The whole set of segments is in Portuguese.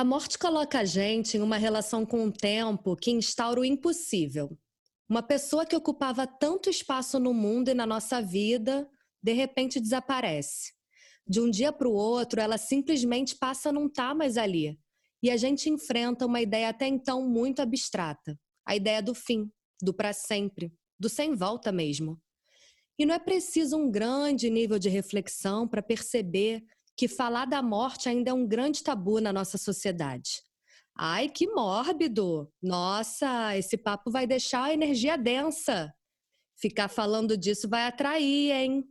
A morte coloca a gente em uma relação com o tempo que instaura o impossível. Uma pessoa que ocupava tanto espaço no mundo e na nossa vida, de repente desaparece. De um dia para o outro, ela simplesmente passa a não estar tá mais ali. E a gente enfrenta uma ideia até então muito abstrata a ideia do fim, do para sempre, do sem volta mesmo. E não é preciso um grande nível de reflexão para perceber que falar da morte ainda é um grande tabu na nossa sociedade. Ai, que mórbido! Nossa, esse papo vai deixar a energia densa. Ficar falando disso vai atrair, hein?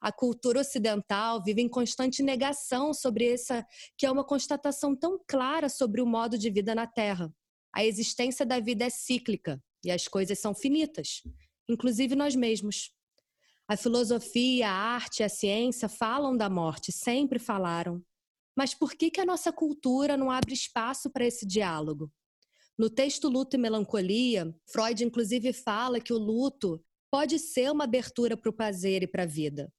A cultura ocidental vive em constante negação sobre essa, que é uma constatação tão clara sobre o modo de vida na Terra. A existência da vida é cíclica e as coisas são finitas, inclusive nós mesmos. A filosofia, a arte, a ciência falam da morte, sempre falaram. Mas por que, que a nossa cultura não abre espaço para esse diálogo? No texto Luto e Melancolia, Freud inclusive fala que o luto pode ser uma abertura para o prazer e para a vida.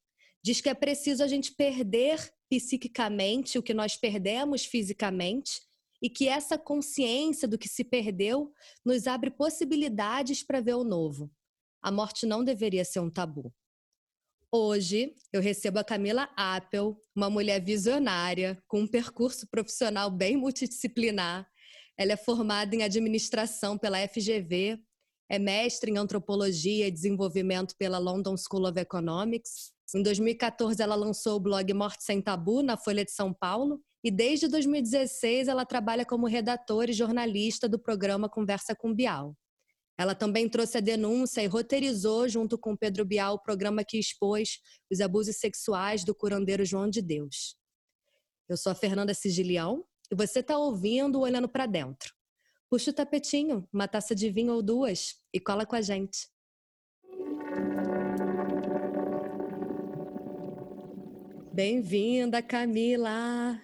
Diz que é preciso a gente perder psiquicamente o que nós perdemos fisicamente e que essa consciência do que se perdeu nos abre possibilidades para ver o novo. A morte não deveria ser um tabu. Hoje eu recebo a Camila Appel, uma mulher visionária, com um percurso profissional bem multidisciplinar. Ela é formada em administração pela FGV, é mestre em antropologia e desenvolvimento pela London School of Economics. Em 2014, ela lançou o blog Morte Sem Tabu na Folha de São Paulo e desde 2016 ela trabalha como redatora e jornalista do programa Conversa com Bial. Ela também trouxe a denúncia e roteirizou, junto com Pedro Bial, o programa que expôs os abusos sexuais do curandeiro João de Deus. Eu sou a Fernanda Sigilião e você está ouvindo Olhando para Dentro. Puxa o tapetinho, uma taça de vinho ou duas e cola com a gente. Bem-vinda, Camila!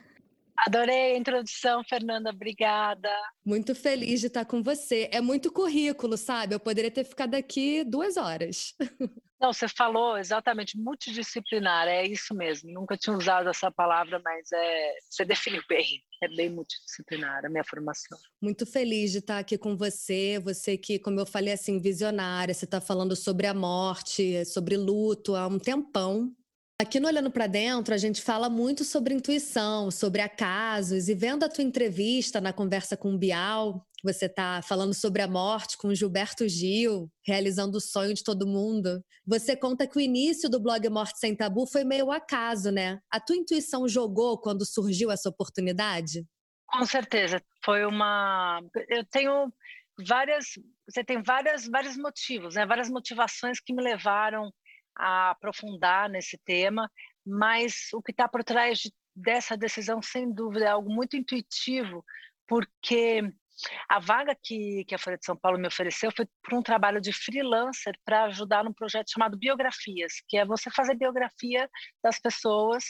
Adorei a introdução, Fernanda, obrigada. Muito feliz de estar com você. É muito currículo, sabe? Eu poderia ter ficado aqui duas horas. Não, você falou exatamente, multidisciplinar, é isso mesmo. Nunca tinha usado essa palavra, mas é, você definiu bem. É bem multidisciplinar a minha formação. Muito feliz de estar aqui com você. Você que, como eu falei assim, visionária, você está falando sobre a morte, sobre luto há um tempão. Aqui no Olhando para Dentro, a gente fala muito sobre intuição, sobre acasos, e vendo a tua entrevista na conversa com o Bial, você está falando sobre a morte com o Gilberto Gil, realizando o sonho de todo mundo. Você conta que o início do blog Morte Sem Tabu foi meio acaso, né? A tua intuição jogou quando surgiu essa oportunidade? Com certeza. Foi uma. Eu tenho várias. Você tem várias, vários motivos, né? Várias motivações que me levaram a aprofundar nesse tema, mas o que está por trás de, dessa decisão, sem dúvida, é algo muito intuitivo, porque a vaga que, que a Folha de São Paulo me ofereceu foi por um trabalho de freelancer para ajudar num projeto chamado Biografias, que é você fazer biografia das pessoas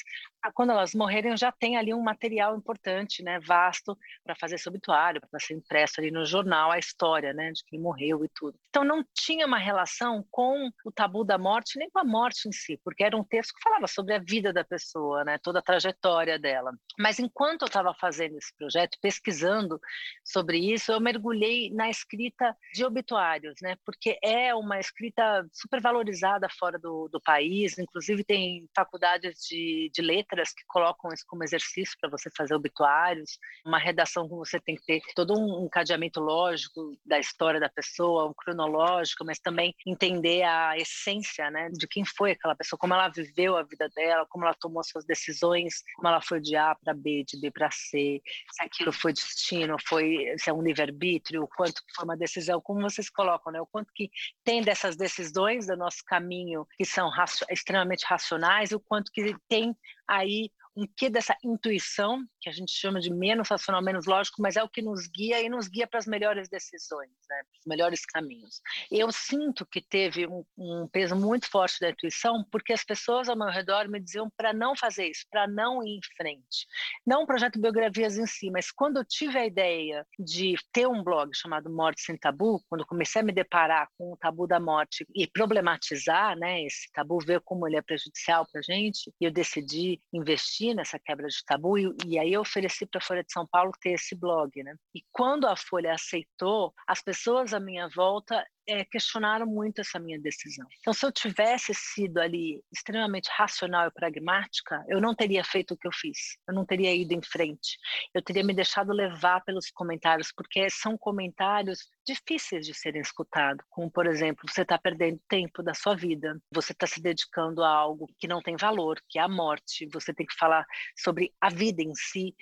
quando elas morrerem, já tem ali um material importante, né, vasto, para fazer obituário, para ser impresso ali no jornal a história, né, de quem morreu e tudo. Então não tinha uma relação com o tabu da morte, nem com a morte em si, porque era um texto que falava sobre a vida da pessoa, né, toda a trajetória dela. Mas enquanto eu estava fazendo esse projeto, pesquisando sobre isso, eu mergulhei na escrita de obituários, né, porque é uma escrita super valorizada fora do, do país, inclusive tem faculdades de, de letras letras que colocam isso como exercício para você fazer obituários, uma redação que você tem que ter todo um encadeamento lógico da história da pessoa, um cronológico, mas também entender a essência, né, de quem foi aquela pessoa, como ela viveu a vida dela, como ela tomou suas decisões, como ela foi de A para B, de B para C, se aquilo foi destino, foi se é um livre-arbítrio, o quanto foi uma decisão, como vocês colocam, né, o quanto que tem dessas decisões do nosso caminho que são raci extremamente racionais, e o quanto que tem aí um quê dessa intuição, que a gente chama de menos racional, menos lógico, mas é o que nos guia e nos guia para as melhores decisões, né? os melhores caminhos. Eu sinto que teve um, um, peso muito forte da intuição, porque as pessoas ao meu redor me diziam para não fazer isso, para não ir em frente. Não o projeto Biografias em si, mas quando eu tive a ideia de ter um blog chamado Morte Sem Tabu, quando comecei a me deparar com o tabu da morte e problematizar né, esse tabu, ver como ele é prejudicial para a gente, eu decidi investir investi nessa quebra de tabu e, e aí eu ofereci para a Folha de São Paulo ter esse blog, né? E quando a Folha aceitou, as pessoas à minha volta é, questionaram muito essa minha decisão. Então, se eu tivesse sido ali extremamente racional e pragmática, eu não teria feito o que eu fiz. Eu não teria ido em frente. Eu teria me deixado levar pelos comentários, porque são comentários difíceis de serem escutados. Como, por exemplo, você está perdendo tempo da sua vida, você está se dedicando a algo que não tem valor, que é a morte. Você tem que falar sobre a vida em si,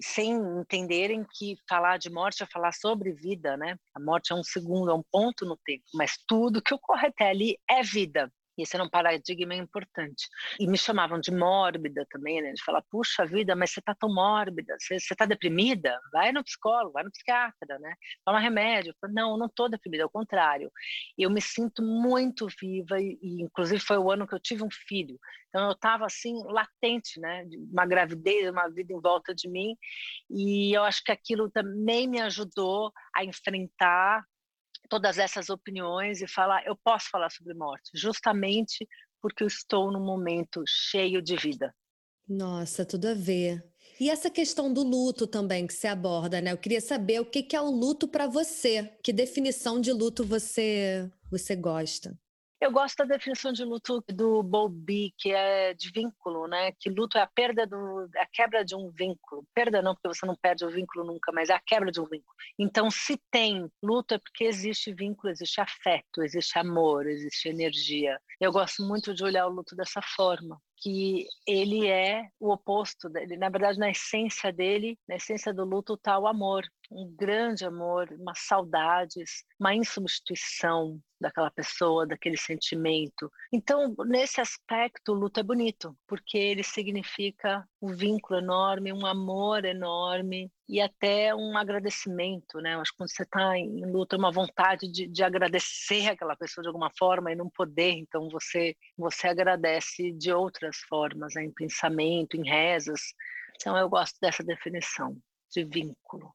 sem entenderem que falar de morte é falar sobre vida, né? A morte é um segundo, é um ponto no tempo, mas tudo que ocorre até ali é vida. E esse era um paradigma importante. E me chamavam de mórbida também, né? De falar, puxa vida, mas você está tão mórbida, você está deprimida? Vai no psicólogo, vai no psiquiatra, né? Toma remédio. Falei, não, não estou deprimida, ao contrário. Eu me sinto muito viva e, e, inclusive, foi o ano que eu tive um filho. Então, eu estava, assim, latente, né? Uma gravidez, uma vida em volta de mim. E eu acho que aquilo também me ajudou a enfrentar todas essas opiniões e falar, eu posso falar sobre morte, justamente porque eu estou num momento cheio de vida. Nossa, tudo a ver. E essa questão do luto também que se aborda, né? Eu queria saber o que é o luto para você. Que definição de luto você você gosta? Eu gosto da definição de luto do Bowlby, que é de vínculo, né? Que luto é a perda do, a quebra de um vínculo. Perda não, porque você não perde o vínculo nunca, mas é a quebra de um vínculo. Então, se tem luto é porque existe vínculo, existe afeto, existe amor, existe energia. Eu gosto muito de olhar o luto dessa forma que ele é o oposto, dele. na verdade, na essência dele, na essência do luto está o amor, um grande amor, uma saudades, uma insubstituição daquela pessoa, daquele sentimento. Então, nesse aspecto, o luto é bonito, porque ele significa um vínculo enorme, um amor enorme e até um agradecimento, né? Eu acho que quando você está em luto, é uma vontade de, de agradecer aquela pessoa de alguma forma e não poder, então você você agradece de outras formas, né? em pensamento, em rezas. Então, eu gosto dessa definição de vínculo.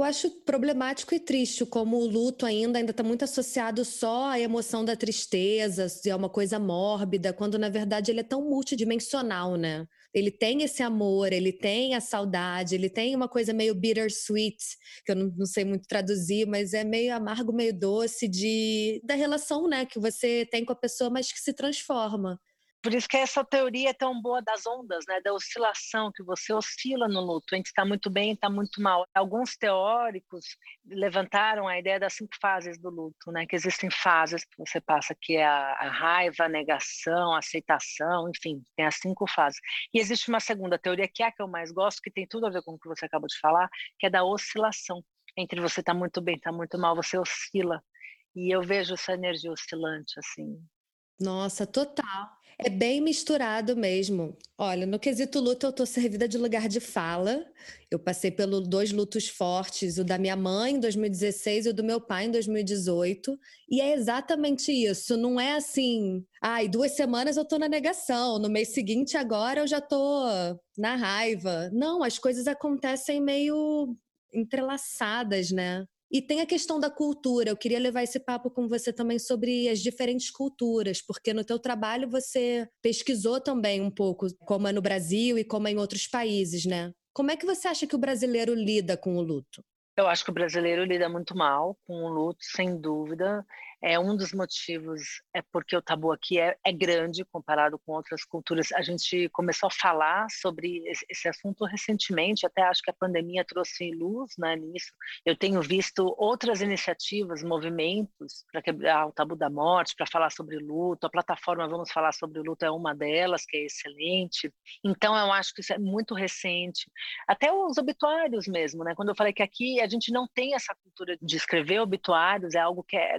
Eu acho problemático e triste como o luto ainda ainda está muito associado só à emoção da tristeza, é uma coisa mórbida, quando na verdade ele é tão multidimensional, né? Ele tem esse amor, ele tem a saudade, ele tem uma coisa meio bittersweet, que eu não, não sei muito traduzir, mas é meio amargo, meio doce de da relação, né, que você tem com a pessoa, mas que se transforma. Por isso que essa teoria é tão boa das ondas, né, da oscilação, que você oscila no luto, entre está muito bem e está muito mal. Alguns teóricos levantaram a ideia das cinco fases do luto, né, que existem fases que você passa, que é a, a raiva, a negação, a aceitação, enfim, tem as cinco fases. E existe uma segunda teoria, que é a que eu mais gosto, que tem tudo a ver com o que você acabou de falar, que é da oscilação. Entre você está muito bem, está muito mal, você oscila. E eu vejo essa energia oscilante, assim. Nossa, total. É bem misturado mesmo. Olha, no quesito luto, eu tô servida de lugar de fala. Eu passei pelos dois lutos fortes, o da minha mãe em 2016 e o do meu pai em 2018. E é exatamente isso. Não é assim, ai, ah, duas semanas eu tô na negação, no mês seguinte agora eu já tô na raiva. Não, as coisas acontecem meio entrelaçadas, né? E tem a questão da cultura. Eu queria levar esse papo com você também sobre as diferentes culturas, porque no teu trabalho você pesquisou também um pouco como é no Brasil e como é em outros países, né? Como é que você acha que o brasileiro lida com o luto? Eu acho que o brasileiro lida muito mal com o luto, sem dúvida. É um dos motivos é porque o tabu aqui é, é grande comparado com outras culturas. A gente começou a falar sobre esse assunto recentemente, até acho que a pandemia trouxe luz né, nisso. Eu tenho visto outras iniciativas, movimentos para quebrar o tabu da morte, para falar sobre luto. A plataforma Vamos Falar sobre Luto é uma delas, que é excelente. Então, eu acho que isso é muito recente. Até os obituários mesmo, né? Quando eu falei que aqui a gente não tem essa cultura de escrever obituários, é algo que é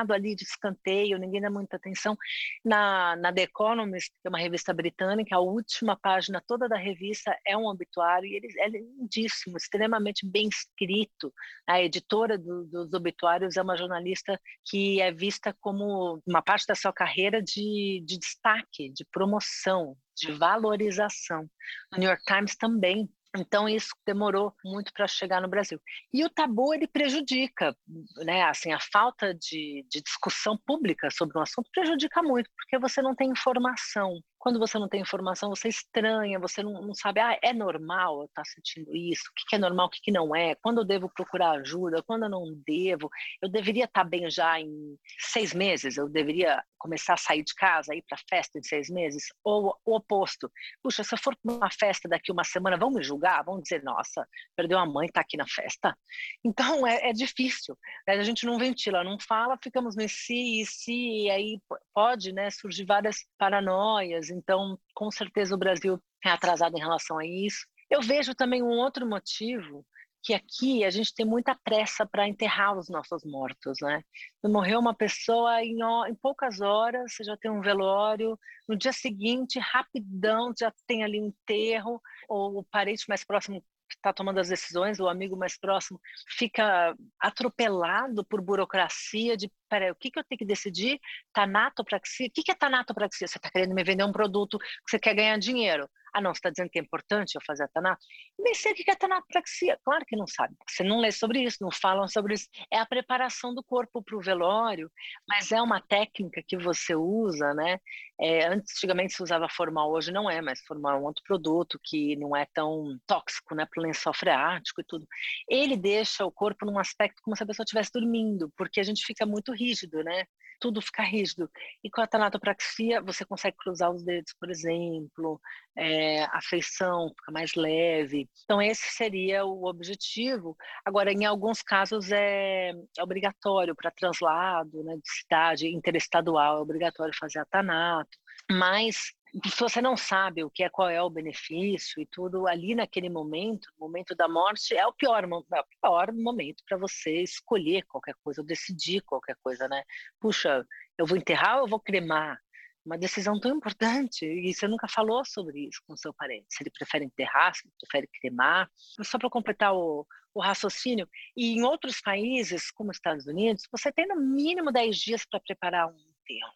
colocado ali de escanteio, ninguém dá muita atenção. Na, na The Economist, que é uma revista britânica, a última página toda da revista é um obituário e ele é lindíssimo, extremamente bem escrito. A editora do, dos obituários é uma jornalista que é vista como uma parte da sua carreira de, de destaque, de promoção, de valorização. O New York Times também então isso demorou muito para chegar no Brasil. E o tabu ele prejudica, né? Assim, a falta de, de, discussão pública sobre um assunto prejudica muito, porque você não tem informação. Quando você não tem informação, você estranha, você não, não sabe, ah, é normal eu estar tá sentindo isso? O que, que é normal, o que, que não é? Quando eu devo procurar ajuda? Quando eu não devo? Eu deveria estar tá bem já em seis meses? Eu deveria começar a sair de casa, ir para festa em seis meses? Ou o oposto? Puxa, se eu for para uma festa daqui uma semana, vão me julgar? Vão dizer, nossa, perdeu a mãe, está aqui na festa? Então, é, é difícil. Né? A gente não ventila, não fala, ficamos nesse e se, e aí pode né, surgir várias paranoias, então, com certeza o Brasil é atrasado em relação a isso. Eu vejo também um outro motivo que aqui a gente tem muita pressa para enterrar os nossos mortos, né? Morreu uma pessoa em, em, poucas horas, você já tem um velório, no dia seguinte, rapidão, já tem ali um enterro, ou o parente mais próximo está tomando as decisões, o amigo mais próximo, fica atropelado por burocracia de, peraí, o que, que eu tenho que decidir? Tanatopraxia? O que, que é tanatopraxia? Você está querendo me vender um produto que você quer ganhar dinheiro. Ah, não, você está dizendo que é importante eu fazer a tanato? Nem sei o que é tanatopraxia. Claro que não sabe. Você não lê sobre isso, não falam sobre isso. É a preparação do corpo para o velório, mas é uma técnica que você usa, né? É, antigamente se usava formal, hoje não é, mas formal é um outro produto que não é tão tóxico, né? Para o lençol freático e tudo. Ele deixa o corpo num aspecto como se a pessoa estivesse dormindo, porque a gente fica muito rígido, né? Tudo fica rígido. E com a tanatopraxia, você consegue cruzar os dedos, por exemplo, é, a feição fica mais leve. Então, esse seria o objetivo. Agora, em alguns casos, é, é obrigatório para translado né, de cidade interestadual, é obrigatório fazer a tanato. Mas se você não sabe o que é, qual é o benefício e tudo, ali naquele momento, momento da morte, é o pior, é o pior momento para você escolher qualquer coisa, ou decidir qualquer coisa, né? Puxa, eu vou enterrar ou eu vou cremar? Uma decisão tão importante, e você nunca falou sobre isso com seu parente, se ele prefere enterrar, se ele prefere cremar. Só para completar o, o raciocínio, e em outros países, como os Estados Unidos, você tem no mínimo 10 dias para preparar um enterro.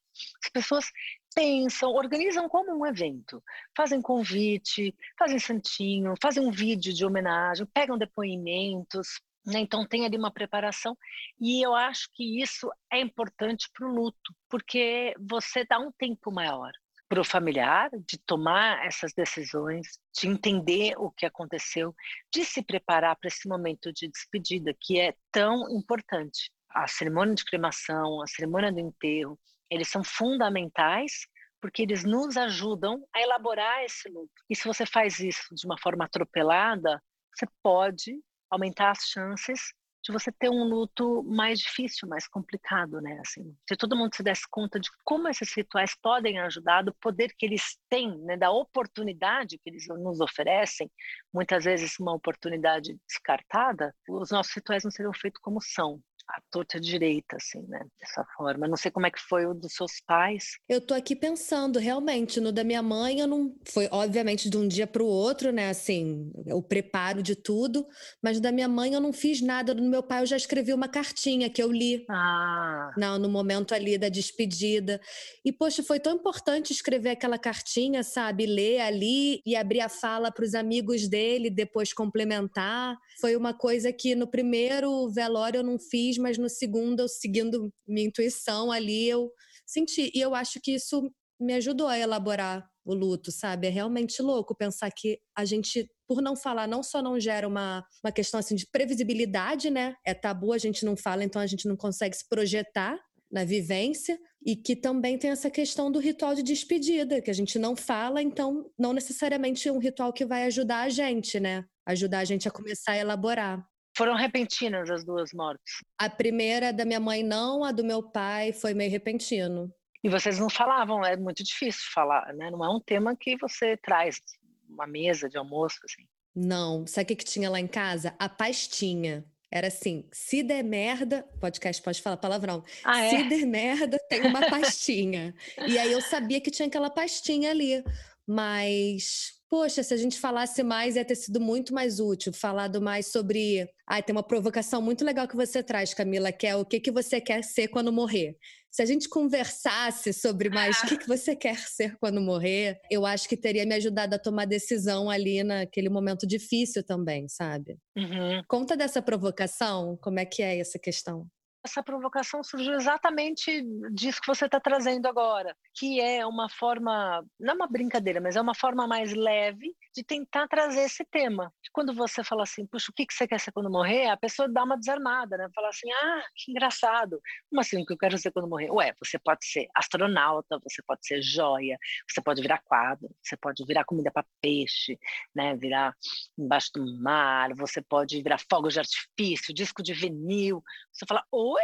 As pessoas pensam, organizam como um evento, fazem convite, fazem santinho, fazem um vídeo de homenagem, pegam depoimentos, né? então tem ali uma preparação e eu acho que isso é importante para o luto, porque você dá um tempo maior para o familiar de tomar essas decisões, de entender o que aconteceu, de se preparar para esse momento de despedida que é tão importante. A cerimônia de cremação, a cerimônia do enterro, eles são fundamentais porque eles nos ajudam a elaborar esse luto. E se você faz isso de uma forma atropelada, você pode aumentar as chances de você ter um luto mais difícil, mais complicado, né? Assim, se todo mundo se desse conta de como esses rituais podem ajudar, do poder que eles têm, né? da oportunidade que eles nos oferecem, muitas vezes uma oportunidade descartada, os nossos rituais não seriam feitos como são a torta direita, assim, né? Dessa forma. Não sei como é que foi o dos seus pais. Eu tô aqui pensando, realmente, no da minha mãe, eu não. Foi, obviamente, de um dia para o outro, né? Assim, o preparo de tudo. Mas da minha mãe eu não fiz nada. Do meu pai eu já escrevi uma cartinha que eu li. Ah. Não, no momento ali da despedida. E, poxa, foi tão importante escrever aquela cartinha, sabe? Ler ali e abrir a fala para os amigos dele, depois complementar. Foi uma coisa que no primeiro velório eu não fiz fiz, mas no segundo, eu seguindo minha intuição ali, eu senti. E eu acho que isso me ajudou a elaborar o luto, sabe? É realmente louco pensar que a gente, por não falar, não só não gera uma, uma questão assim de previsibilidade, né? É tabu, a gente não fala, então a gente não consegue se projetar na vivência e que também tem essa questão do ritual de despedida, que a gente não fala, então não necessariamente é um ritual que vai ajudar a gente, né? Ajudar a gente a começar a elaborar. Foram repentinas as duas mortes? A primeira da minha mãe não, a do meu pai foi meio repentino. E vocês não falavam, é muito difícil falar, né? Não é um tema que você traz uma mesa de almoço, assim. Não. Sabe o que, que tinha lá em casa? A pastinha. Era assim, se der merda, podcast pode falar palavrão. Ah, é? Se der merda, tem uma pastinha. e aí eu sabia que tinha aquela pastinha ali. Mas poxa, se a gente falasse mais, ia ter sido muito mais útil, falado mais sobre. Ah, tem uma provocação muito legal que você traz, Camila, que é o que, que você quer ser quando morrer. Se a gente conversasse sobre mais o que, que você quer ser quando morrer, eu acho que teria me ajudado a tomar decisão ali naquele momento difícil também, sabe? Uhum. Conta dessa provocação, como é que é essa questão? Essa provocação surgiu exatamente disso que você está trazendo agora, que é uma forma, não é uma brincadeira, mas é uma forma mais leve de tentar trazer esse tema. Quando você fala assim, puxa, o que você quer ser quando morrer? A pessoa dá uma desarmada, né? Fala assim, ah, que engraçado. Como assim, o que eu quero ser quando morrer? Ué, você pode ser astronauta, você pode ser joia, você pode virar quadro, você pode virar comida para peixe, né? Virar embaixo do mar, você pode virar fogos de artifício, disco de vinil. Você fala, oi?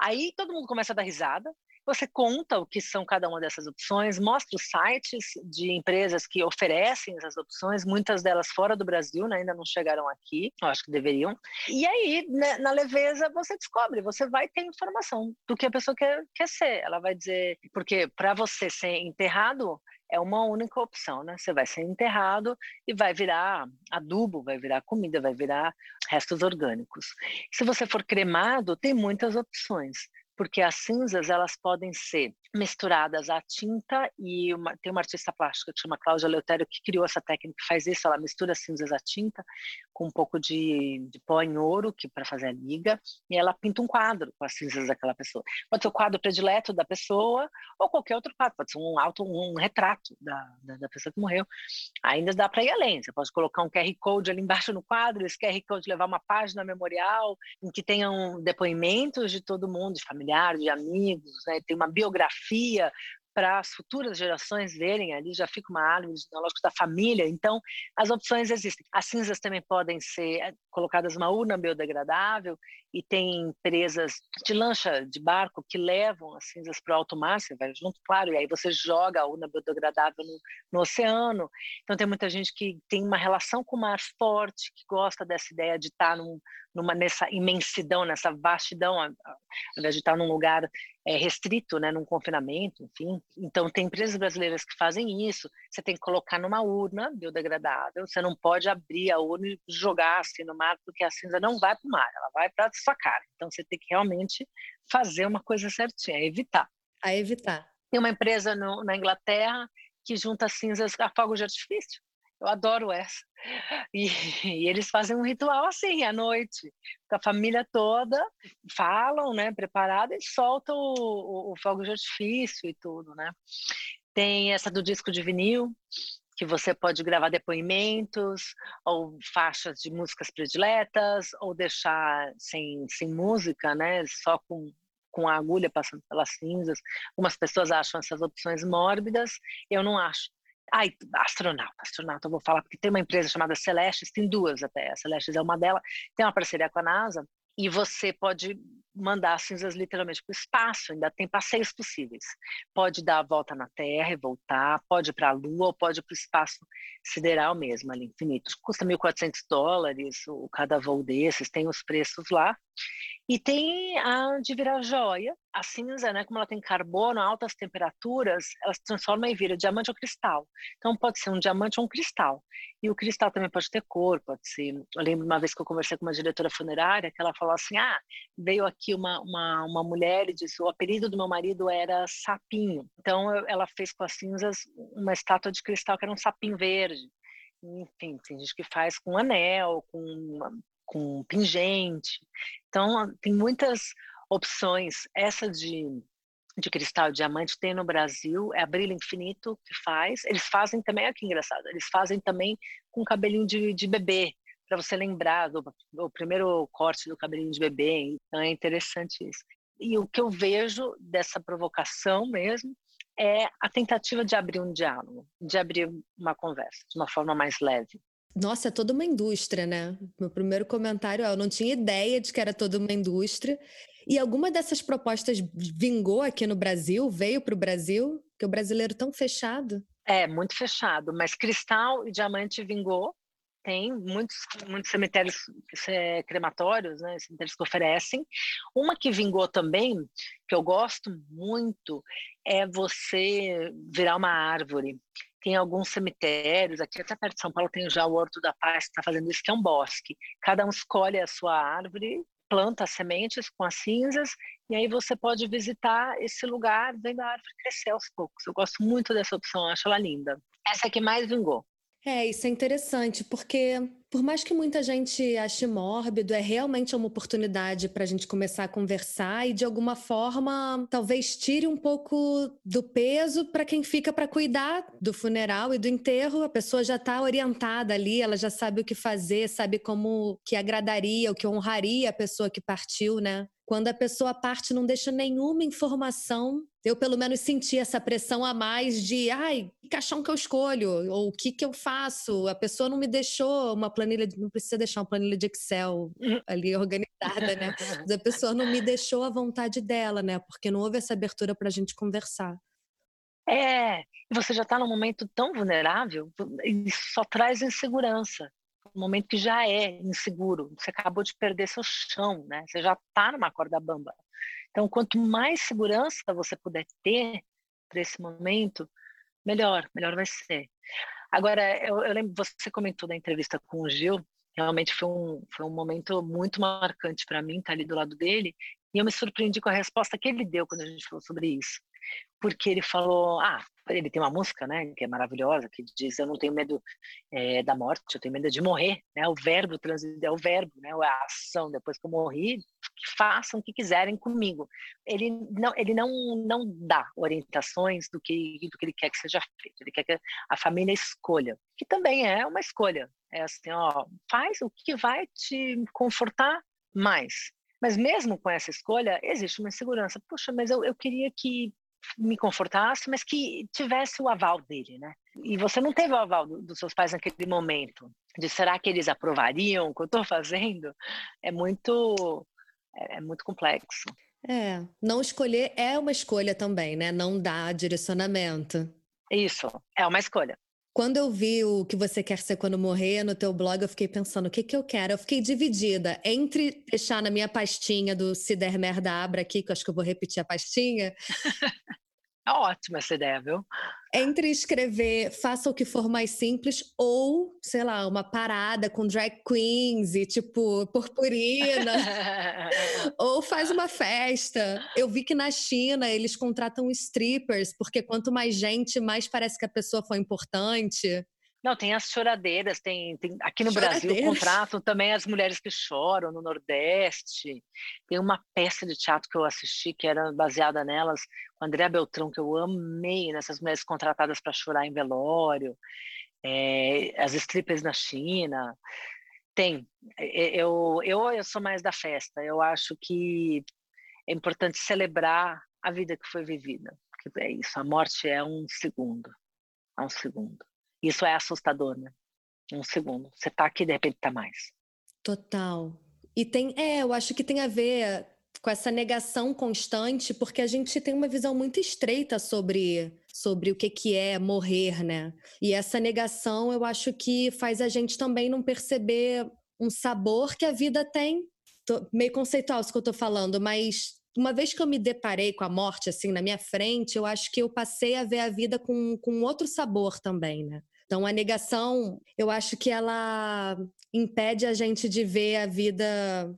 Aí todo mundo começa a dar risada, você conta o que são cada uma dessas opções, mostra os sites de empresas que oferecem essas opções, muitas delas fora do Brasil, né, ainda não chegaram aqui, eu acho que deveriam. E aí, né, na leveza, você descobre, você vai ter informação do que a pessoa quer, quer ser. Ela vai dizer, porque para você ser enterrado, é uma única opção, né? Você vai ser enterrado e vai virar adubo, vai virar comida, vai virar restos orgânicos. Se você for cremado, tem muitas opções porque as cinzas elas podem ser misturadas à tinta e uma, tem uma artista plástica que chama Cláudia Leutério que criou essa técnica que faz isso, ela mistura cinzas à tinta com um pouco de, de pó em ouro que para fazer a liga e ela pinta um quadro com as cinzas daquela pessoa. Pode ser o quadro predileto da pessoa ou qualquer outro quadro, pode ser um auto um retrato da, da, da pessoa que morreu. Ainda dá para ir além, você pode colocar um QR Code ali embaixo no quadro, esse QR Code levar uma página memorial em que tenham depoimentos de todo mundo, de familiares, de amigos, né? tem uma biografia para as futuras gerações verem ali, já fica uma árvore genealógica da família. Então, as opções existem. As cinzas também podem ser eh, colocadas numa urna biodegradável e tem empresas de lancha, de barco, que levam as cinzas para o alto mar, você vai junto, claro, e aí você joga a urna biodegradável no, no oceano. Então, tem muita gente que tem uma relação com o mar forte, que gosta dessa ideia de estar num, numa, nessa imensidão, nessa vastidão, ao invés de estar num lugar é, restrito, né, num confinamento, enfim. Então, tem empresas brasileiras que fazem isso. Você tem que colocar numa urna biodegradável, você não pode abrir a urna e jogar assim no mar, porque a cinza não vai para o mar, ela vai para a sua cara. Então, você tem que realmente fazer uma coisa certinha, evitar. A evitar. Tem uma empresa no, na Inglaterra que junta cinzas a fogo de artifício. Eu adoro essa. E, e, eles fazem um ritual assim, à noite, com a família toda, falam, né, preparado, e soltam o, o, o fogo de artifício e tudo, né. Tem essa do disco de vinil, que você pode gravar depoimentos ou faixas de músicas prediletas ou deixar sem, sem música, né, só com com a agulha passando pelas cinzas. Algumas pessoas acham essas opções mórbidas, eu não acho. Ai, astronauta, astronauta, eu vou falar, porque tem uma empresa chamada Celestes, tem duas até, a Celestes é uma delas, tem uma parceria com a NASA, e você pode mandar cinzas literalmente para o espaço, ainda tem passeios possíveis. Pode dar a volta na Terra e voltar, pode para a Lua ou pode para o espaço sideral mesmo, ali infinito. Custa 1.400 dólares o, cada voo desses, tem os preços lá. E tem a de virar joia, a cinza, né, como ela tem carbono, altas temperaturas, ela se transforma e vira diamante ou cristal. Então pode ser um diamante ou um cristal. E o cristal também pode ter cor, pode ser. Eu lembro uma vez que eu conversei com uma diretora funerária que ela falou assim: ah, veio aqui uma, uma, uma mulher e disse: o apelido do meu marido era Sapinho. Então ela fez com as cinzas uma estátua de cristal que era um sapinho verde. Enfim, tem gente que faz com anel, com com pingente. Então, tem muitas opções. Essa de, de cristal diamante tem no Brasil, é a Brilho Infinito que faz. Eles fazem também, olha que engraçado, eles fazem também com cabelinho de, de bebê, para você lembrar do, do primeiro corte do cabelinho de bebê. Então, é interessante isso. E o que eu vejo dessa provocação mesmo é a tentativa de abrir um diálogo, de abrir uma conversa de uma forma mais leve. Nossa, é toda uma indústria, né? Meu primeiro comentário é: eu não tinha ideia de que era toda uma indústria. E alguma dessas propostas vingou aqui no Brasil, veio para o Brasil, que o brasileiro tão fechado? É, muito fechado, mas cristal e diamante vingou. Tem muitos, muitos cemitérios é, crematórios, né, cemitérios que oferecem. Uma que vingou também, que eu gosto muito, é você virar uma árvore tem alguns cemitérios, aqui até perto de São Paulo tem já o Horto da Paz que está fazendo isso, que é um bosque. Cada um escolhe a sua árvore, planta as sementes com as cinzas, e aí você pode visitar esse lugar vendo a árvore crescer aos poucos. Eu gosto muito dessa opção, acho ela linda. Essa é que mais vingou. É, isso é interessante, porque por mais que muita gente ache mórbido, é realmente uma oportunidade para a gente começar a conversar e, de alguma forma, talvez tire um pouco do peso para quem fica para cuidar do funeral e do enterro. A pessoa já está orientada ali, ela já sabe o que fazer, sabe como que agradaria, o que honraria a pessoa que partiu, né? Quando a pessoa parte, não deixa nenhuma informação. Eu, pelo menos, senti essa pressão a mais de, ai, que caixão que eu escolho? Ou o que que eu faço? A pessoa não me deixou uma planilha, não precisa deixar uma planilha de Excel ali organizada, né? Mas a pessoa não me deixou à vontade dela, né? Porque não houve essa abertura para a gente conversar. É, você já está num momento tão vulnerável, isso só traz insegurança um momento que já é inseguro, você acabou de perder seu chão, né? Você já está numa corda bamba. Então, quanto mais segurança você puder ter para esse momento, melhor, melhor vai ser. Agora, eu, eu, lembro, você comentou da entrevista com o Gil, realmente foi um, foi um momento muito marcante para mim estar ali do lado dele, e eu me surpreendi com a resposta que ele deu quando a gente falou sobre isso porque ele falou, ah, ele tem uma música, né, que é maravilhosa, que diz, eu não tenho medo é, da morte, eu tenho medo de morrer, né, o verbo é o verbo, né, a ação, depois que eu morri, que façam o que quiserem comigo. Ele não, ele não, não dá orientações do que, do que ele quer que seja feito, ele quer que a família escolha, que também é uma escolha, é assim, ó, faz o que vai te confortar mais. Mas mesmo com essa escolha, existe uma insegurança. Puxa, mas eu, eu queria que me confortasse, mas que tivesse o aval dele, né? E você não teve o aval do, dos seus pais naquele momento. De será que eles aprovariam o que eu estou fazendo? É muito, é, é muito complexo. É, não escolher é uma escolha também, né? Não dá direcionamento. Isso, é uma escolha. Quando eu vi o que você quer ser quando morrer no teu blog, eu fiquei pensando, o que que eu quero? Eu fiquei dividida entre deixar na minha pastinha do Cider Merda Abra aqui, que eu acho que eu vou repetir a pastinha. É ótima essa ideia, viu? Entre escrever Faça o que for mais simples ou, sei lá, uma parada com drag queens e tipo purpurina. ou faz uma festa. Eu vi que na China eles contratam strippers, porque quanto mais gente, mais parece que a pessoa foi importante. Não, tem as choradeiras, tem, tem aqui no Brasil contratam também as mulheres que choram no Nordeste. Tem uma peça de teatro que eu assisti que era baseada nelas, com a Andréa Beltrão, que eu amei, nessas mulheres contratadas para chorar em velório, é, as strippers na China. Tem. Eu, eu, eu sou mais da festa. Eu acho que é importante celebrar a vida que foi vivida. Porque é isso, a morte é um segundo. É um segundo. Isso é assustador, né? Um segundo. Você tá aqui, de repente tá mais. Total. E tem, é, eu acho que tem a ver com essa negação constante, porque a gente tem uma visão muito estreita sobre, sobre o que, que é morrer, né? E essa negação, eu acho que faz a gente também não perceber um sabor que a vida tem. Tô meio conceitual isso que eu tô falando, mas uma vez que eu me deparei com a morte assim na minha frente, eu acho que eu passei a ver a vida com, com outro sabor também, né? Então, a negação, eu acho que ela impede a gente de ver a vida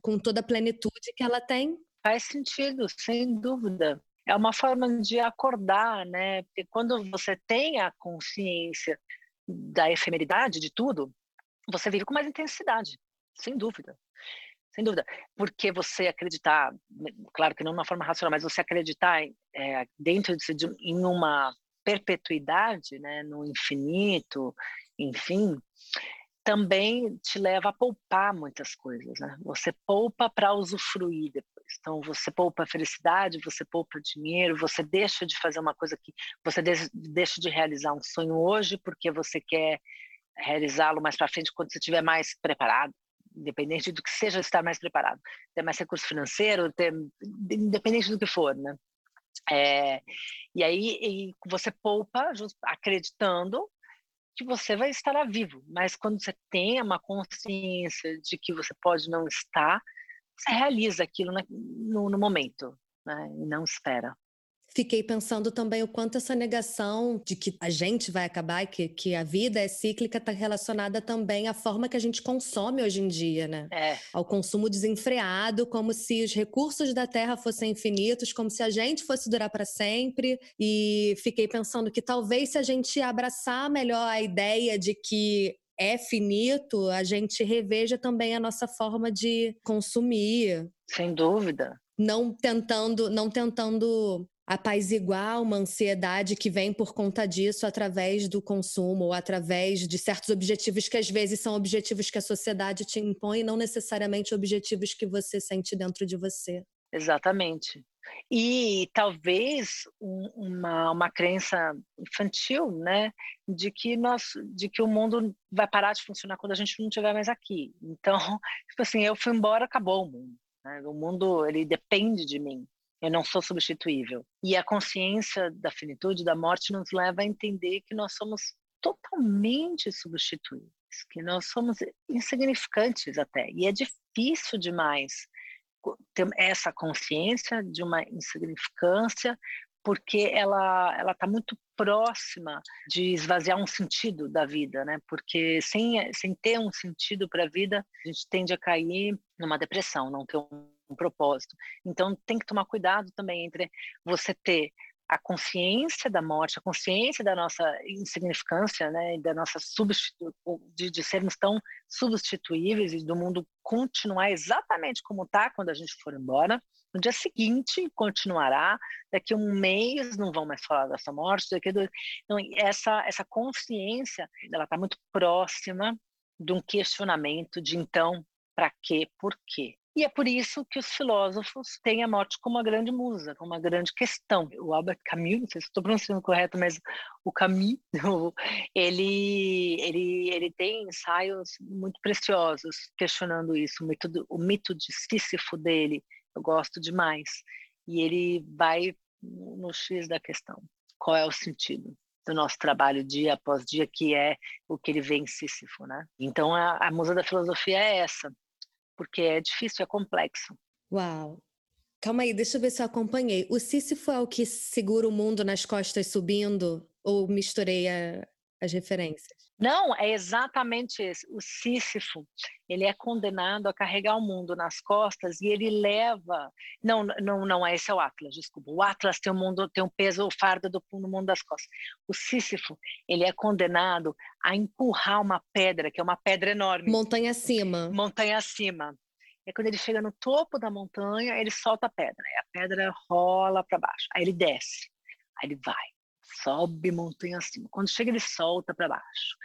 com toda a plenitude que ela tem. Faz sentido, sem dúvida. É uma forma de acordar, né? Porque quando você tem a consciência da efemeridade de tudo, você vive com mais intensidade, sem dúvida. Sem dúvida. Porque você acreditar, claro que não de uma forma racional, mas você acreditar é, dentro de, em uma perpetuidade, né, no infinito, enfim, também te leva a poupar muitas coisas. Né? Você poupa para usufruir depois. Então, você poupa felicidade, você poupa dinheiro, você deixa de fazer uma coisa que você deixa de realizar um sonho hoje porque você quer realizá-lo mais para frente quando você estiver mais preparado. Independente do que seja estar mais preparado, ter mais recurso financeiro, ter, independente do que for, né? É, e aí e você poupa acreditando que você vai estar vivo, mas quando você tem uma consciência de que você pode não estar, você realiza aquilo no, no momento, né? E não espera. Fiquei pensando também o quanto essa negação de que a gente vai acabar e que, que a vida é cíclica está relacionada também à forma que a gente consome hoje em dia, né? É. Ao consumo desenfreado, como se os recursos da Terra fossem infinitos, como se a gente fosse durar para sempre. E fiquei pensando que talvez se a gente abraçar melhor a ideia de que é finito, a gente reveja também a nossa forma de consumir. Sem dúvida. Não tentando, não tentando apaziguar uma ansiedade que vem por conta disso através do consumo ou através de certos objetivos que às vezes são objetivos que a sociedade te impõe, não necessariamente objetivos que você sente dentro de você. Exatamente. E talvez um, uma, uma crença infantil, né, de que nós, de que o mundo vai parar de funcionar quando a gente não estiver mais aqui. Então, tipo assim, eu fui embora, acabou o mundo. Né? O mundo ele depende de mim. Eu não sou substituível. E a consciência da finitude, da morte, nos leva a entender que nós somos totalmente substituíveis, que nós somos insignificantes até. E é difícil demais ter essa consciência de uma insignificância, porque ela ela está muito próxima de esvaziar um sentido da vida, né? Porque sem sem ter um sentido para a vida, a gente tende a cair numa depressão, não ter um um propósito. Então tem que tomar cuidado também entre você ter a consciência da morte, a consciência da nossa insignificância, né, da nossa substitu de, de sermos tão substituíveis e do mundo continuar exatamente como está quando a gente for embora. No dia seguinte continuará, daqui a um mês não vão mais falar dessa morte, daqui do... então, essa essa consciência, ela está muito próxima de um questionamento de então para quê, por quê. E é por isso que os filósofos têm a morte como uma grande musa, como uma grande questão. O Albert Camus, não sei se estou pronunciando correto, mas o Camus, ele, ele, ele tem ensaios muito preciosos questionando isso, o mito, o mito de Sísifo dele, eu gosto demais. E ele vai no X da questão. Qual é o sentido? do nosso trabalho dia após dia, que é o que ele vê em Sísifo, né? Então a, a musa da filosofia é essa, porque é difícil, é complexo. Uau! Calma aí, deixa eu ver se eu acompanhei. O Sísifo é o que segura o mundo nas costas subindo? Ou misturei a, as referências? Não, é exatamente esse. O Sísifo, ele é condenado a carregar o mundo nas costas e ele leva. Não, não, não, esse é o Atlas, desculpa. O Atlas tem o mundo, tem um peso, o fardo do no mundo das costas. O Sísifo, ele é condenado a empurrar uma pedra, que é uma pedra enorme. Montanha acima. Montanha acima. É quando ele chega no topo da montanha, ele solta a pedra. a pedra rola para baixo. Aí ele desce. Aí ele vai sobe montanha acima. Quando chega, ele solta para baixo.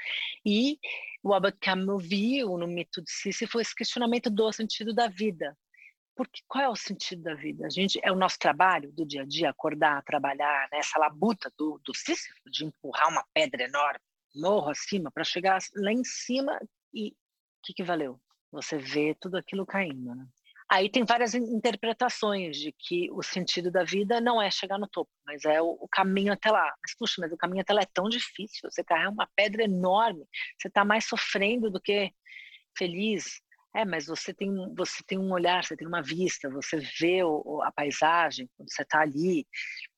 E o Camus viu no mito de Sísifo esse questionamento do sentido da vida. Porque qual é o sentido da vida? A gente é o nosso trabalho do dia a dia, acordar, trabalhar, né? essa labuta do, do Sísifo de empurrar uma pedra enorme, morro acima, para chegar lá em cima e o que, que valeu? Você vê tudo aquilo caindo, né? Aí tem várias interpretações de que o sentido da vida não é chegar no topo, mas é o, o caminho até lá. Mas, puxa, mas o caminho até lá é tão difícil, você carrega uma pedra enorme, você está mais sofrendo do que feliz. É, mas você tem, você tem um olhar, você tem uma vista, você vê o, a paisagem quando você está ali.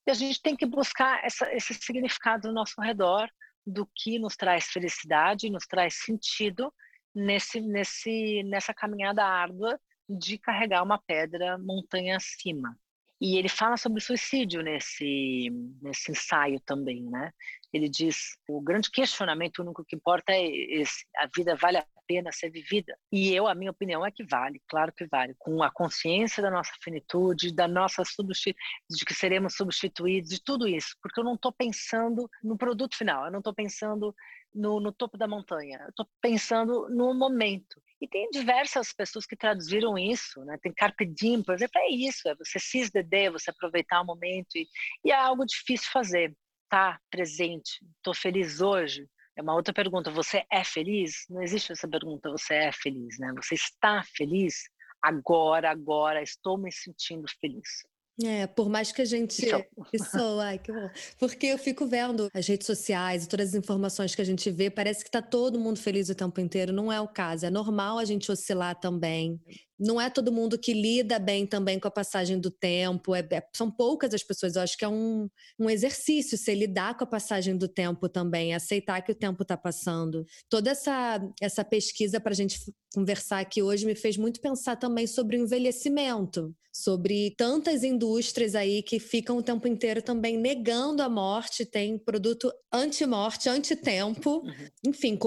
E a gente tem que buscar essa, esse significado no nosso redor do que nos traz felicidade, nos traz sentido nesse, nesse, nessa caminhada árdua de carregar uma pedra montanha acima. E ele fala sobre suicídio nesse, nesse ensaio também, né? Ele diz: o grande questionamento, o único que importa é esse: a vida vale a pena ser vivida? E eu, a minha opinião é que vale, claro que vale, com a consciência da nossa finitude, da nossa de que seremos substituídos, de tudo isso, porque eu não estou pensando no produto final, eu não estou pensando no, no topo da montanha, eu estou pensando no momento. E tem diversas pessoas que traduziram isso, né? Tem Carpe Diem, por exemplo, é isso, é você the day, você aproveitar o momento e, e é algo difícil fazer, tá presente, estou feliz hoje. É uma outra pergunta, você é feliz? Não existe essa pergunta, você é feliz, né? Você está feliz? Agora, agora, estou me sentindo feliz. É, por mais que a gente. Isso, ai, que bom. Porque eu fico vendo as redes sociais e todas as informações que a gente vê, parece que está todo mundo feliz o tempo inteiro. Não é o caso. É normal a gente oscilar também. Não é todo mundo que lida bem também com a passagem do tempo, é, é, são poucas as pessoas. Eu acho que é um, um exercício se lidar com a passagem do tempo também, aceitar que o tempo está passando. Toda essa, essa pesquisa para a gente conversar aqui hoje me fez muito pensar também sobre o envelhecimento, sobre tantas indústrias aí que ficam o tempo inteiro também negando a morte, tem produto anti-morte, anti-tempo, uhum. enfim,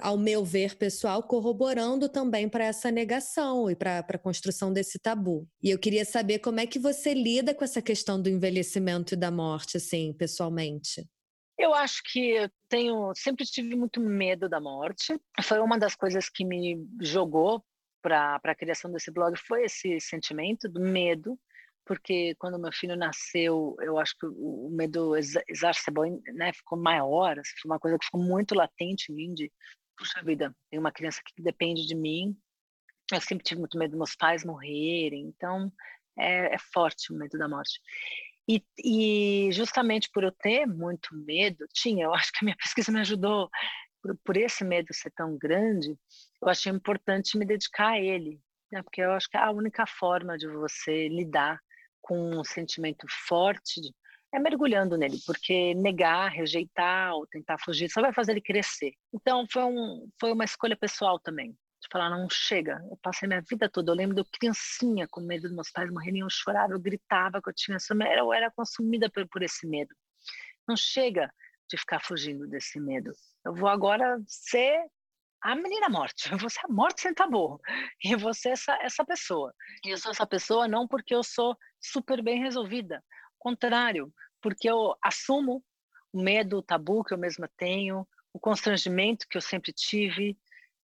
ao meu ver pessoal, corroborando também para essa negação e para a construção desse tabu. E eu queria saber como é que você lida com essa questão do envelhecimento e da morte, assim, pessoalmente. Eu acho que eu tenho, sempre tive muito medo da morte. Foi uma das coisas que me jogou para a criação desse blog foi esse sentimento do medo, porque quando meu filho nasceu, eu acho que o medo exacerbou, né, ficou maior, assim, foi uma coisa que ficou muito latente em mim de, puxa vida, tem uma criança que depende de mim. Eu sempre tive muito medo dos meus pais morrerem, então é, é forte o medo da morte. E, e, justamente por eu ter muito medo, tinha, eu acho que a minha pesquisa me ajudou, por, por esse medo ser tão grande, eu achei importante me dedicar a ele, né? porque eu acho que a única forma de você lidar com um sentimento forte é mergulhando nele, porque negar, rejeitar ou tentar fugir só vai fazer ele crescer. Então foi, um, foi uma escolha pessoal também falar, não chega. Eu passei minha vida toda, eu lembro de criancinha com medo dos meus pais morrerem, eu chorava, eu gritava que eu tinha, eu era consumida por, por esse medo. Não chega de ficar fugindo desse medo. Eu vou agora ser a menina morte, eu vou ser a morte sem tabu, e eu vou ser essa, essa pessoa. E eu sou essa pessoa não porque eu sou super bem resolvida, contrário, porque eu assumo o medo, o tabu que eu mesma tenho, o constrangimento que eu sempre tive,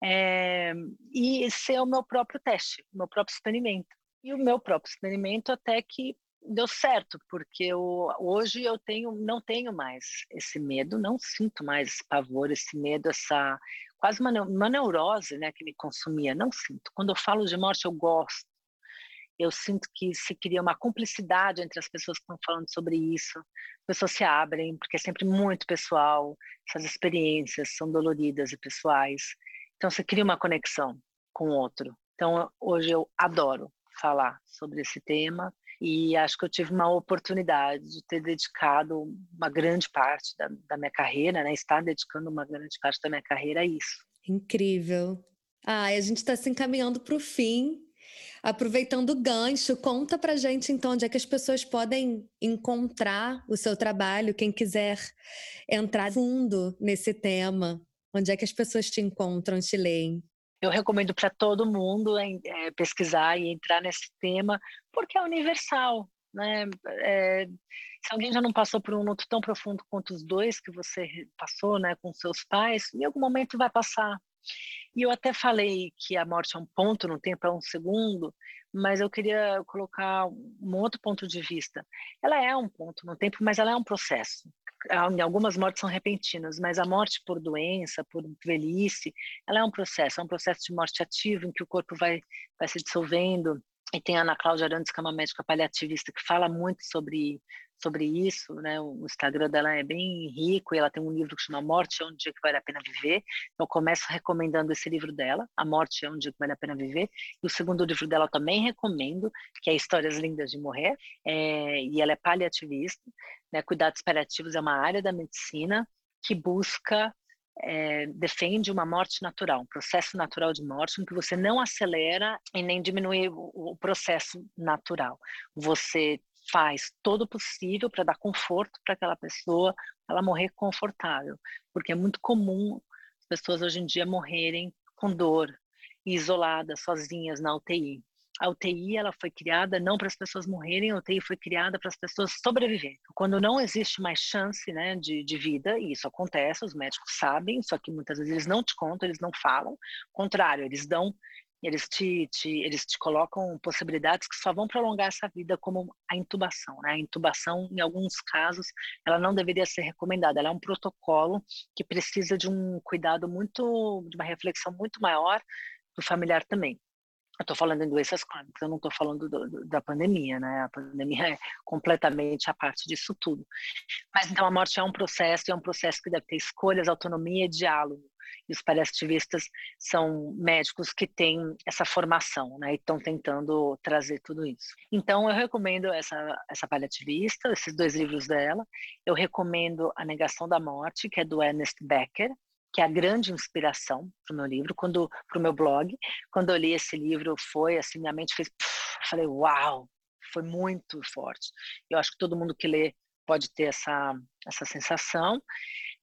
é, e ser o meu próprio teste, o meu próprio experimento. E o meu próprio experimento até que deu certo, porque eu, hoje eu tenho, não tenho mais esse medo, não sinto mais esse pavor, esse medo, essa quase uma, uma neurose né, que me consumia, não sinto. Quando eu falo de morte, eu gosto. Eu sinto que se cria uma cumplicidade entre as pessoas que estão falando sobre isso. As pessoas se abrem, porque é sempre muito pessoal. Essas experiências são doloridas e pessoais. Então você cria uma conexão com o outro. Então hoje eu adoro falar sobre esse tema e acho que eu tive uma oportunidade de ter dedicado uma grande parte da, da minha carreira, né? Estar dedicando uma grande parte da minha carreira a isso. Incrível. Ah, a gente está se encaminhando para o fim. Aproveitando o gancho, conta pra gente então onde é que as pessoas podem encontrar o seu trabalho, quem quiser entrar fundo nesse tema. Onde é que as pessoas te encontram, te leem? Eu recomendo para todo mundo é, pesquisar e entrar nesse tema, porque é universal. Né? É, se alguém já não passou por um luto tão profundo quanto os dois que você passou né, com seus pais, em algum momento vai passar. E eu até falei que a morte é um ponto no tempo, é um segundo, mas eu queria colocar um outro ponto de vista. Ela é um ponto no tempo, mas ela é um processo algumas mortes são repentinas, mas a morte por doença, por velhice, ela é um processo, é um processo de morte ativa em que o corpo vai, vai se dissolvendo. E tem a Ana Cláudia Arantes, que é uma médica paliativista, que fala muito sobre, sobre isso, né? O Instagram dela é bem rico e ela tem um livro que chama Morte é um dia que vale a pena viver. Então, eu começo recomendando esse livro dela, A Morte é um dia que vale a pena viver. E o segundo livro dela eu também recomendo, que é Histórias Lindas de Morrer. É, e ela é paliativista. Né? Cuidados paliativos é uma área da medicina que busca é, defende uma morte natural, um processo natural de morte, em que você não acelera e nem diminui o, o processo natural. Você faz todo o possível para dar conforto para aquela pessoa, ela morrer confortável, porque é muito comum as pessoas hoje em dia morrerem com dor, isoladas, sozinhas na UTI. A UTI ela foi criada não para as pessoas morrerem, a UTI foi criada para as pessoas sobreviverem. Quando não existe mais chance né, de, de vida, e isso acontece, os médicos sabem, só que muitas vezes eles não te contam, eles não falam. contrário, eles dão eles te, te, eles te colocam possibilidades que só vão prolongar essa vida, como a intubação. Né? A intubação, em alguns casos, ela não deveria ser recomendada. Ela é um protocolo que precisa de um cuidado muito, de uma reflexão muito maior do familiar também. Eu estou falando em doenças crônicas, eu não estou falando do, da pandemia, né? A pandemia é completamente a parte disso tudo. Mas então a morte é um processo, é um processo que deve ter escolhas, autonomia e diálogo. e os paliativistas são médicos que têm essa formação, né, e estão tentando trazer tudo isso. Então, eu recomendo essa, essa paliativista, esses dois livros dela. Eu recomendo A Negação da Morte, que é do Ernest Becker, que é a grande inspiração para o meu livro, quando para o meu blog. Quando eu li esse livro, foi assim, minha mente fez, falei, uau, foi muito forte. Eu acho que todo mundo que lê pode ter essa essa sensação.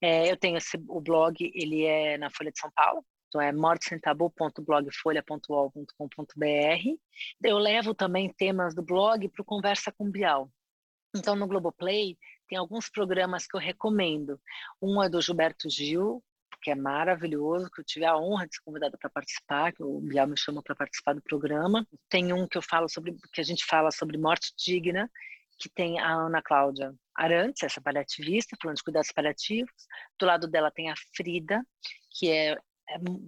É, eu tenho esse, o blog, ele é na Folha de São Paulo, então é mortesentabu.blogfolha.ol.com.br. Eu levo também temas do blog para o Conversa com Bial. Então no Globoplay tem alguns programas que eu recomendo. Um é do Gilberto Gil, que é maravilhoso, que eu tive a honra de ser convidada para participar, que o Bial me chamou para participar do programa. Tem um que eu falo sobre, que a gente fala sobre morte digna, que tem a Ana Cláudia Arantes, essa paliativista, falando de cuidados paliativos. Do lado dela tem a Frida, que é é,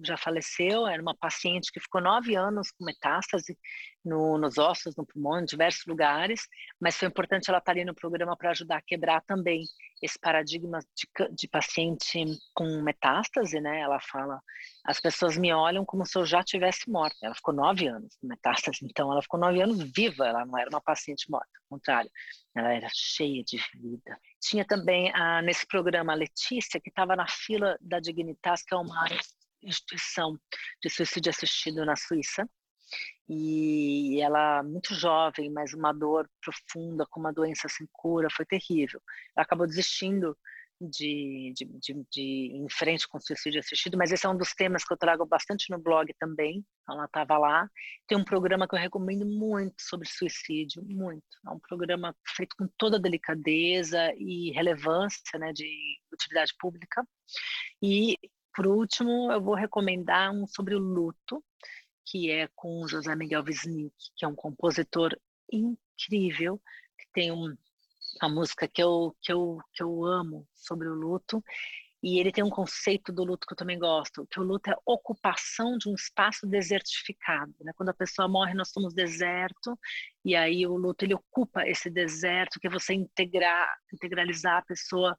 já faleceu, era uma paciente que ficou nove anos com metástase no, nos ossos, no pulmão, em diversos lugares, mas foi importante ela estar ali no programa para ajudar a quebrar também esse paradigma de, de, paciente com metástase, né? Ela fala, as pessoas me olham como se eu já tivesse morta. Ela ficou nove anos com metástase, então ela ficou nove anos viva, ela não era uma paciente morta, ao contrário, ela era cheia de vida. Tinha também, ah, nesse programa, a Letícia, que estava na fila da Dignitas, que é uma instituição de suicídio assistido na Suíça. E ela, muito jovem, mas uma dor profunda, com uma doença sem cura, foi terrível. Ela acabou desistindo de, de, de, de em frente com o suicídio assistido, mas esse é um dos temas que eu trago bastante no blog também. Então, ela estava lá. Tem um programa que eu recomendo muito sobre suicídio, muito. É um programa feito com toda delicadeza e relevância, né, de utilidade pública. E por último, eu vou recomendar um sobre o luto, que é com José Miguel Wisnik, que é um compositor incrível, que tem um, uma música que eu, que, eu, que eu amo sobre o luto, e ele tem um conceito do luto que eu também gosto, que o luto é ocupação de um espaço desertificado. Né? Quando a pessoa morre, nós somos deserto, e aí o luto ele ocupa esse deserto, que é você integrar, integralizar a pessoa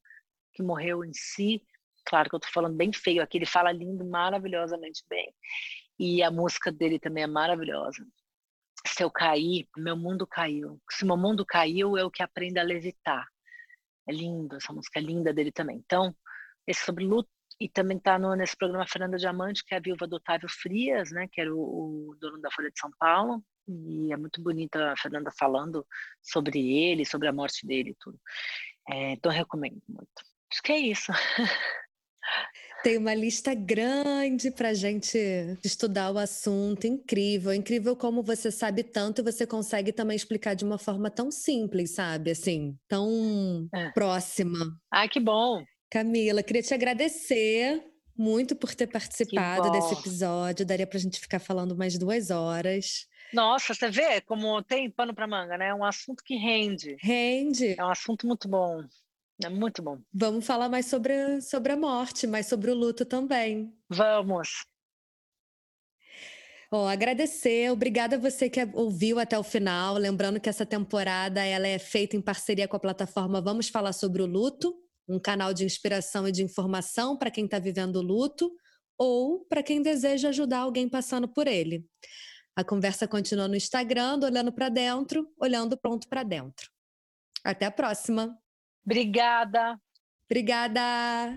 que morreu em si Claro que eu tô falando bem feio aqui, ele fala lindo, maravilhosamente bem. E a música dele também é maravilhosa. Se eu cair, meu mundo caiu. Se meu mundo caiu, eu que aprendo a levitar. É lindo, essa música é linda dele também. Então, esse sobre luto, e também está nesse programa Fernanda Diamante, que é a viúva do Otávio Frias, né, que era o, o dono da Folha de São Paulo, e é muito bonita a Fernanda falando sobre ele, sobre a morte dele e tudo. É, então, recomendo muito. Acho que é isso. Tem uma lista grande para gente estudar o assunto, incrível, incrível como você sabe tanto e você consegue também explicar de uma forma tão simples, sabe? Assim, tão é. próxima. Ai, que bom! Camila, queria te agradecer muito por ter participado desse episódio. Daria para a gente ficar falando mais duas horas. Nossa, você vê como tem pano para manga, né? É um assunto que rende. Rende. É um assunto muito bom. É muito bom. Vamos falar mais sobre, sobre a morte, mais sobre o luto também. Vamos. Oh, agradecer, obrigada a você que ouviu até o final. Lembrando que essa temporada ela é feita em parceria com a plataforma Vamos Falar sobre o Luto, um canal de inspiração e de informação para quem está vivendo o luto ou para quem deseja ajudar alguém passando por ele. A conversa continua no Instagram, olhando para dentro, olhando pronto para dentro. Até a próxima! Obrigada. Obrigada.